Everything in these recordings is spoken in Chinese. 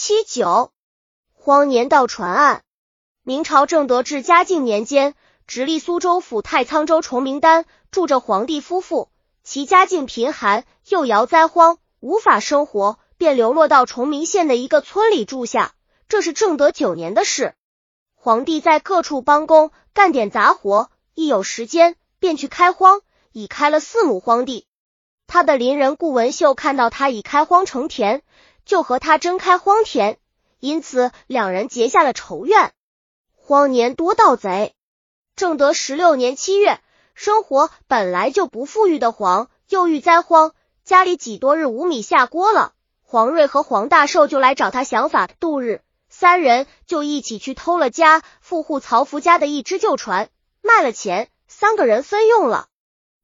七九，荒年盗船案。明朝正德至嘉靖年间，直隶苏州府太仓州崇明丹住着皇帝夫妇，其家境贫寒，又摇灾荒，无法生活，便流落到崇明县的一个村里住下。这是正德九年的事。皇帝在各处帮工，干点杂活，一有时间便去开荒，已开了四亩荒地。他的邻人顾文秀看到他已开荒成田，就和他争开荒田，因此两人结下了仇怨。荒年多盗贼。正德十六年七月，生活本来就不富裕的黄，又遇灾荒，家里几多日无米下锅了。黄瑞和黄大寿就来找他想法度日，三人就一起去偷了家富户曹福家的一只旧船，卖了钱，三个人分用了。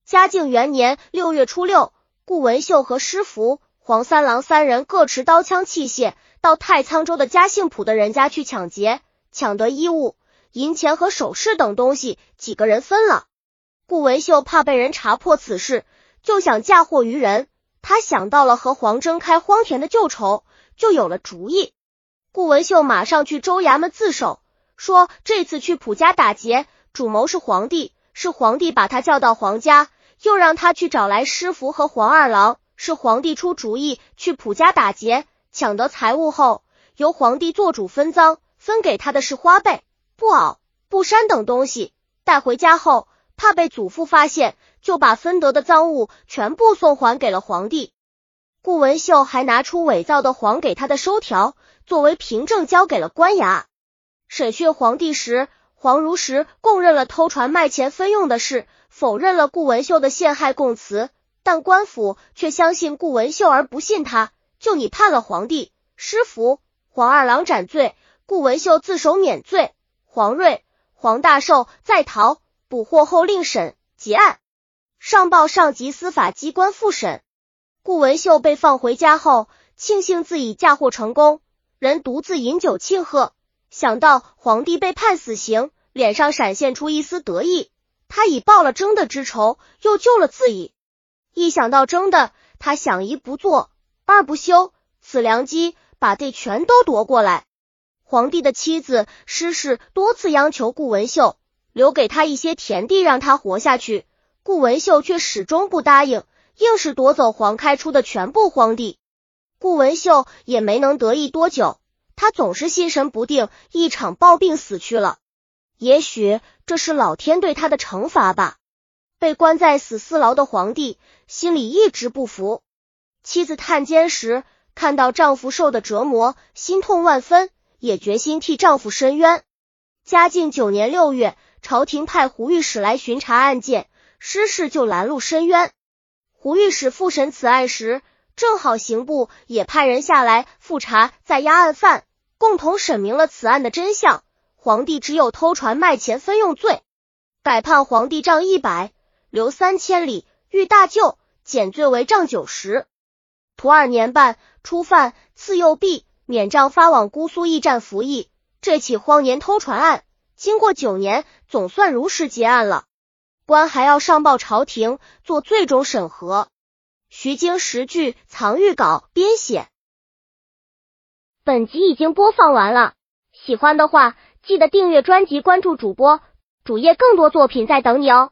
嘉靖元年六月初六，顾文秀和师福、黄三郎三人各持刀枪器械，到太仓州的嘉兴浦的人家去抢劫。抢得衣物、银钱和首饰等东西，几个人分了。顾文秀怕被人查破此事，就想嫁祸于人。他想到了和黄征开荒田的旧仇，就有了主意。顾文秀马上去州衙门自首，说这次去卜家打劫，主谋是皇帝，是皇帝把他叫到皇家，又让他去找来师傅和黄二郎，是皇帝出主意去普家打劫，抢得财物后，由皇帝做主分赃。分给他的是花被、布袄、布衫等东西，带回家后怕被祖父发现，就把分得的赃物全部送还给了皇帝。顾文秀还拿出伪造的黄给他的收条作为凭证，交给了官衙。审讯皇帝时，黄如实供认了偷船卖钱分用的事，否认了顾文秀的陷害供词，但官府却相信顾文秀而不信他，就你判了皇帝、师傅、黄二郎斩罪。顾文秀自首免罪，黄瑞、黄大寿在逃，捕获后另审结案，上报上级司法机关复审。顾文秀被放回家后，庆幸自己嫁祸成功，人独自饮酒庆贺。想到皇帝被判死刑，脸上闪现出一丝得意。他已报了征的之仇，又救了自己。一想到争的，他想一不做，二不休，此良机，把地全都夺过来。皇帝的妻子施氏多次央求顾文秀留给他一些田地，让他活下去。顾文秀却始终不答应，硬是夺走黄开出的全部荒地。顾文秀也没能得意多久，他总是心神不定，一场暴病死去了。也许这是老天对他的惩罚吧。被关在死四牢的皇帝心里一直不服，妻子探监时看到丈夫受的折磨，心痛万分。也决心替丈夫伸冤。嘉靖九年六月，朝廷派胡御史来巡查案件，失事就拦路申冤。胡御史复审此案时，正好刑部也派人下来复查在押案犯，共同审明了此案的真相。皇帝只有偷船卖钱分用罪，改判皇帝杖一百，留三千里；遇大舅，减罪为杖九十，徒二年半，初犯，赐右臂。免杖发往姑苏驿站服役。这起荒年偷船案，经过九年，总算如实结案了。官还要上报朝廷做最终审核。徐经十句藏玉稿编写。本集已经播放完了，喜欢的话记得订阅专辑，关注主播主页，更多作品在等你哦。